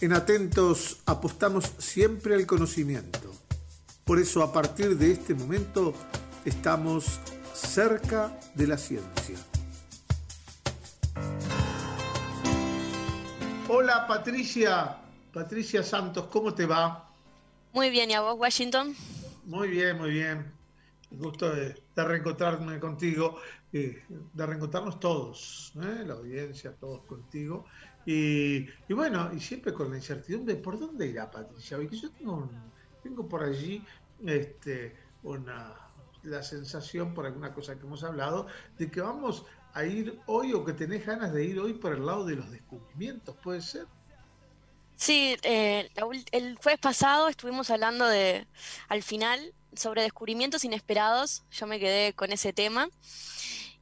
En Atentos apostamos siempre al conocimiento. Por eso a partir de este momento estamos cerca de la ciencia. Hola Patricia, Patricia Santos, ¿cómo te va? Muy bien, ¿y a vos, Washington? Muy bien, muy bien. El gusto de, reencontrarme contigo, eh, de reencontrarnos todos, ¿eh? la audiencia, todos contigo. Y, bueno, y siempre con la incertidumbre, ¿por dónde irá Patricia? Porque yo tengo, tengo por allí este, una, la sensación, por alguna cosa que hemos hablado, de que vamos a ir hoy o que tenés ganas de ir hoy por el lado de los descubrimientos, ¿puede ser? Sí, eh, el jueves pasado estuvimos hablando de, al final, sobre descubrimientos inesperados. Yo me quedé con ese tema.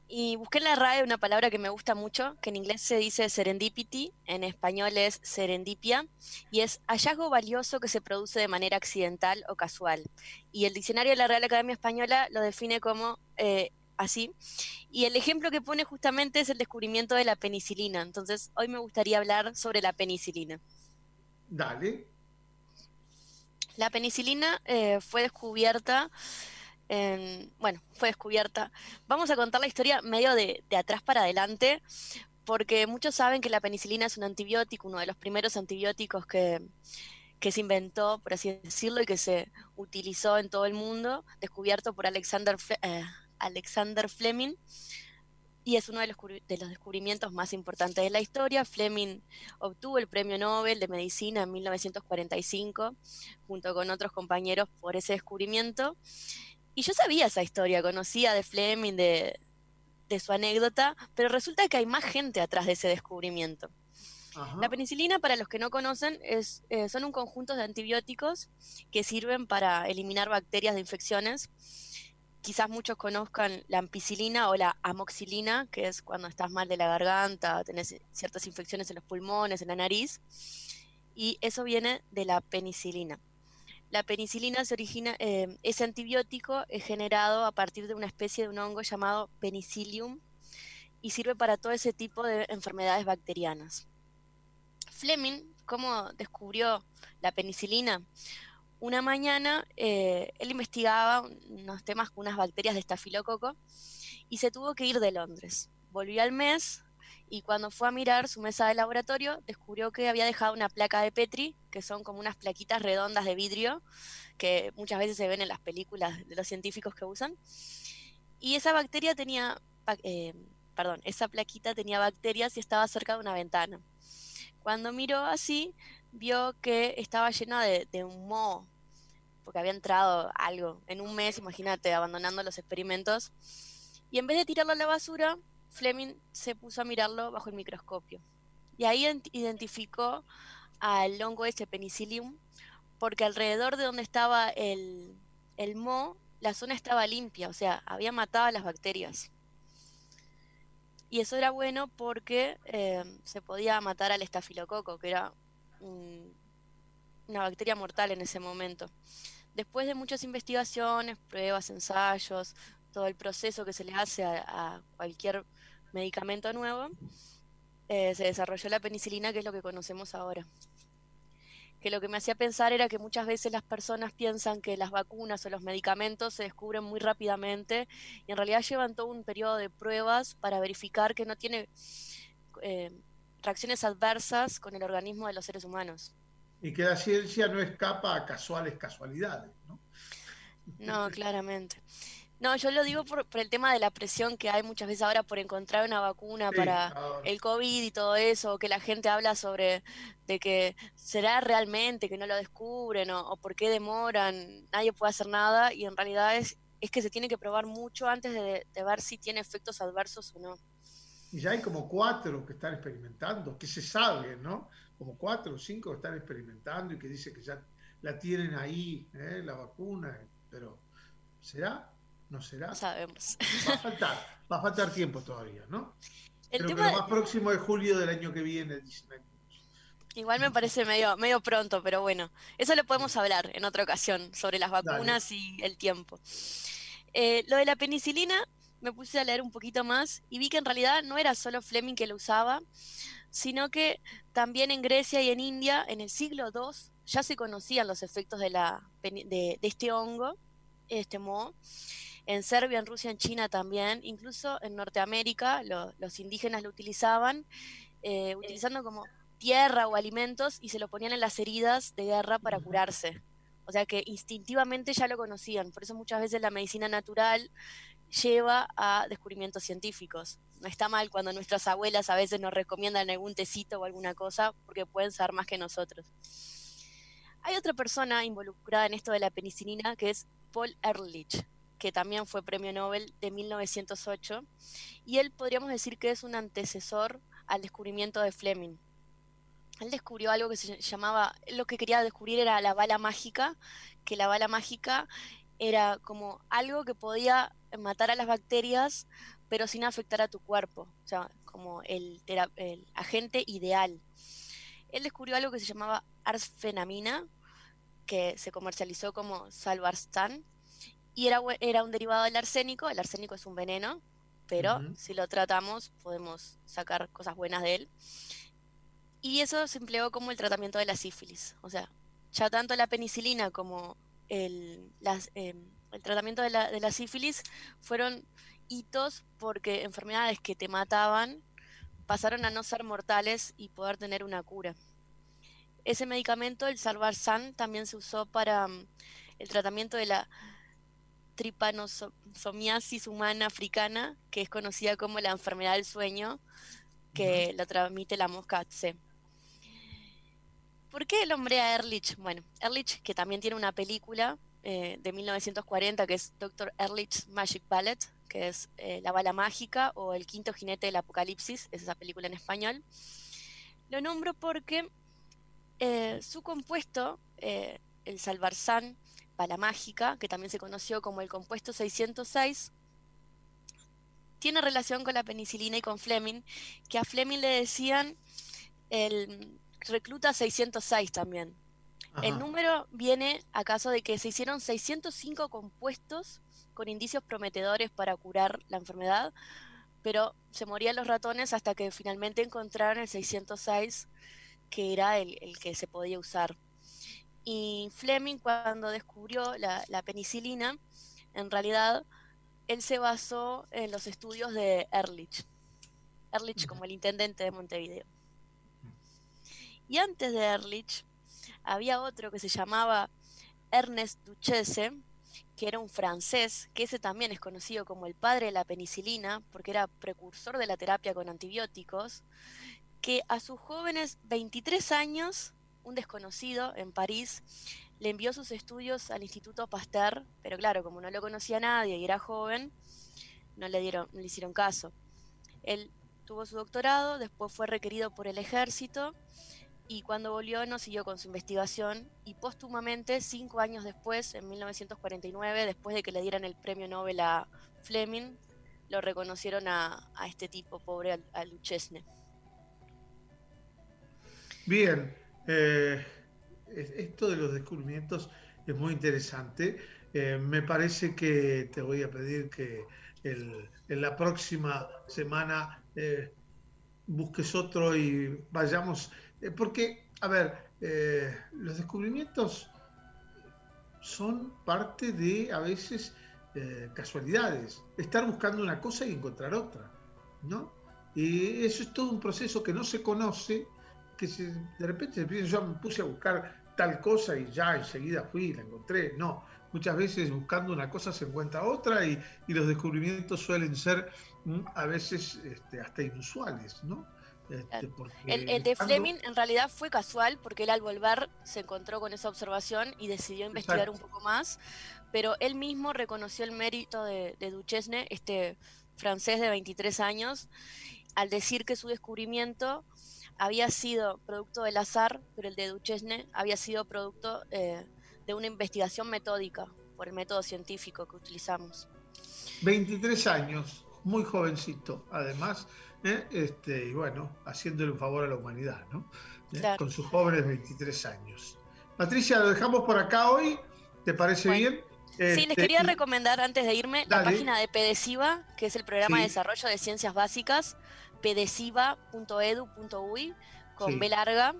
Y busqué en la RAE una palabra que me gusta mucho, que en inglés se dice serendipity, en español es serendipia, y es hallazgo valioso que se produce de manera accidental o casual. Y el diccionario de la Real Academia Española lo define como eh, así. Y el ejemplo que pone justamente es el descubrimiento de la penicilina. Entonces, hoy me gustaría hablar sobre la penicilina. Dale. La penicilina eh, fue descubierta bueno, fue descubierta. Vamos a contar la historia medio de, atrás para adelante, porque muchos saben que la penicilina es un antibiótico, uno de los primeros antibióticos que, se inventó, por así decirlo, y que se utilizó en todo el mundo, descubierto por Alexander, eh, Fleming, y es uno de los, descubrimientos más importantes de la historia. Fleming obtuvo el Premio Nobel de Medicina en 1945, junto con otros compañeros, por ese descubrimiento. Y yo sabía esa historia, conocía de Fleming, de, su anécdota, pero resulta que hay más gente atrás de ese descubrimiento. La penicilina, para los que no conocen, es, eh, son un conjunto de antibióticos que sirven para eliminar bacterias de infecciones. Quizás muchos conozcan la ampicilina o la amoxilina, que es cuando estás mal de la garganta, tenés ciertas infecciones en los pulmones, en la nariz. Y eso viene de la penicilina. La penicilina se origina, eh, ese antibiótico es generado a partir de una especie de un hongo llamado penicillium y sirve para todo ese tipo de enfermedades bacterianas. Fleming, ¿cómo descubrió la penicilina? Una mañana eh, él investigaba unos temas con unas bacterias de estafilococo y se tuvo que ir de Londres. Volvió al mes y cuando fue a mirar su mesa de laboratorio descubrió que había dejado una placa de Petri, que son como unas plaquitas redondas de vidrio que muchas veces se ven en las películas de los científicos que usan. Y esa bacteria tenía, eh, perdón, esa plaquita tenía bacterias y estaba cerca de una ventana. Cuando miró así, vio que estaba llena de, de un moho, porque había entrado algo en un mes, imagínate, abandonando los experimentos. Y en vez de tirarlo a la basura, Fleming se puso a mirarlo bajo el microscopio. Y ahí identificó al hongo ese penicillium, porque alrededor de donde estaba el, el la zona estaba limpia, o sea, había matado a las bacterias. Y eso era bueno porque eh, se podía matar al estafilococo, que era una bacteria mortal en ese momento. Después de muchas investigaciones, pruebas, ensayos, todo el proceso que se le hace a cualquier medicamento nuevo, eh, se desarrolló la penicilina, que es lo que conocemos ahora. Que lo que me hacía pensar era que muchas veces las personas piensan que las vacunas o los medicamentos se descubren muy rápidamente y en realidad llevan todo un periodo de pruebas para verificar que no tiene eh, reacciones adversas con el organismo de los seres humanos. Y que la ciencia no escapa a casuales casualidades, ¿no? No, claramente. No, yo lo digo por, el tema de la presión que hay muchas veces ahora por encontrar una vacuna para el COVID y todo eso, que la gente habla sobre de que será realmente que no lo descubren o, por qué demoran, nadie puede hacer nada y en realidad es, es que se tiene que probar mucho antes de, ver si tiene efectos adversos o no. Y ya hay como cuatro que están experimentando, que se sabe, ¿no? Como cuatro o cinco que están experimentando y que dice que ya la tienen ahí, ¿eh? la vacuna, pero ¿será? ¿No será? sabemos. Va a faltar, va a faltar tiempo todavía, ¿no? Pero lo más próximo de julio del año que viene, Igual me parece medio, medio pronto, pero bueno, eso lo podemos hablar en otra ocasión, sobre las vacunas y el tiempo. Eh, lo de la penicilina me puse a leer un poquito más y vi que en realidad no era solo Fleming que lo usaba, sino que también en Grecia y en India, en el siglo II, ya se conocían los efectos de, la, de, este hongo, este moho. En Serbia, en Rusia, en China también, incluso en Norteamérica los indígenas lo utilizaban, eh, utilizando como tierra o alimentos y se lo ponían en las heridas de guerra para curarse. O sea que instintivamente ya lo conocían. Por eso muchas veces la medicina natural lleva a descubrimientos científicos. No está mal cuando nuestras abuelas a veces nos recomiendan algún tecito o alguna cosa porque pueden saber más que nosotros. Hay otra persona involucrada en esto de la penicilina que es Paul Ehrlich, que también fue premio Nobel de 1908, y él podríamos decir que es un antecesor al descubrimiento de Fleming. Él descubrió algo que se llamaba, lo que quería descubrir era la bala mágica, que la bala mágica era como algo que podía matar a las bacterias, pero sin afectar a tu cuerpo, o sea, como el, agente ideal. Él descubrió algo que se llamaba arsfenamina, que se comercializó como salvarstan, y era, era un derivado del arsénico. El arsénico es un veneno, pero si lo tratamos podemos sacar cosas buenas de él. Y eso se empleó como el tratamiento de la sífilis. O sea, ya tanto la penicilina como el, em, el tratamiento de la, de la sífilis fueron hitos porque enfermedades que te mataban pasaron a no ser mortales y poder tener una cura. Ese medicamento, el Salvarsan, también se usó para mm, el tratamiento de la tripanosomiasis humana africana, que es conocida como la enfermedad del sueño, que la transmite la mosca C. ¿Por qué el hombre a Ehrlich? Bueno, Ehrlich, que también tiene una película eh, de 1940 que es Dr. Ehrlich's Magic Ballet, que es eh, La bala mágica o El quinto jinete del apocalipsis, es esa película en español. Lo nombro porque eh, su compuesto, el Salvarsan, bala mágica, que también se conoció como el compuesto 606, tiene relación con la penicilina y con Fleming, que a Fleming le decían el recluta 606 también. El número viene a caso de que se hicieron 605 compuestos con indicios prometedores para curar la enfermedad, pero se morían los ratones hasta que finalmente encontraron el 606, que era el, que se podía usar. Y Fleming, cuando descubrió la, penicilina, en realidad él se basó en los estudios de Ehrlich. Ehrlich como el intendente de Montevideo. Y antes de Ehrlich había otro que se llamaba Ernest Duchesse, que era un francés, que ese también es conocido como el padre de la penicilina, porque era precursor de la terapia con antibióticos, que a sus jóvenes 23 años, un desconocido en París, le envió sus estudios al Instituto Pasteur, pero claro, como no lo conocía nadie y era joven, no le, dieron, no le hicieron caso. Él tuvo su doctorado, después fue requerido por el ejército y cuando volvió no siguió con su investigación y póstumamente, cinco años después, en 1949, después de que le dieran el premio Nobel a Fleming, lo reconocieron a, este tipo pobre, a, a Luchesne. Bien, eh, esto de los descubrimientos es muy interesante. Eh, me parece que te voy a pedir que en la próxima semana eh, busques otro y vayamos porque, a ver, los descubrimientos son parte de, a veces, casualidades. Estar buscando una cosa y encontrar otra, ¿no? Y eso es todo un proceso que no se conoce, que de repente se yo me puse a buscar tal cosa y ya enseguida fui y la encontré. No, muchas veces buscando una cosa se encuentra otra y, los descubrimientos suelen ser mm, a veces este, hasta inusuales, ¿no? Este, el, de Fleming en realidad fue casual porque él al volver se encontró con esa observación y decidió investigar un poco más, pero él mismo reconoció el mérito de, Duchesne, este francés de 23 años, al decir que su descubrimiento había sido producto del azar, pero el de Duchesne había sido producto eh, de una investigación metódica por el método científico que utilizamos. 23 años, muy jovencito, además ¿eh? este, y bueno, haciéndole un favor a la humanidad, ¿no? ¿Eh? Con sus jóvenes 23 años. Patricia, lo dejamos por acá hoy, ¿te parece bien? sí, les Este, quería recomendar antes de irme la página de PEDESIVA, que es el programa Sí. de desarrollo de ciencias básicas, pedesiva.edu.uy, con Sí. B larga,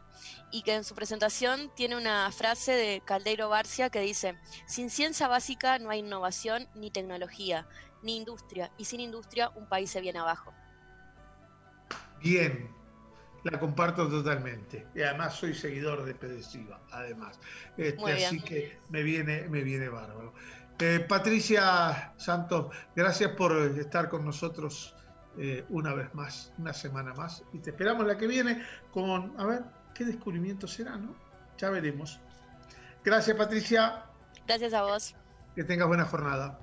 y que en su presentación tiene una frase de Caldeiro Barcia que dice, sin ciencia básica no hay innovación ni tecnología, ni industria, y sin industria un país se viene abajo. Bien, la comparto totalmente. Y además soy seguidor de Pedesiva, además. Este, así que me viene, me viene bárbaro. Eh, Patricia Santos, gracias por estar con nosotros eh, una vez más, una semana más. Y te esperamos la que viene con, a ver, qué descubrimiento será, ¿no? Ya veremos. Gracias, Patricia. Gracias a vos. Que tengas buena jornada.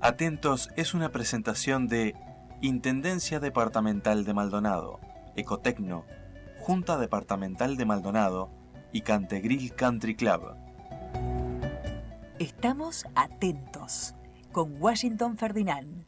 Atentos es una presentación de Intendencia Departamental de Maldonado, Ecotecno, Junta Departamental de Maldonado y Cantegril Country Club. Estamos atentos con Washington Ferdinand.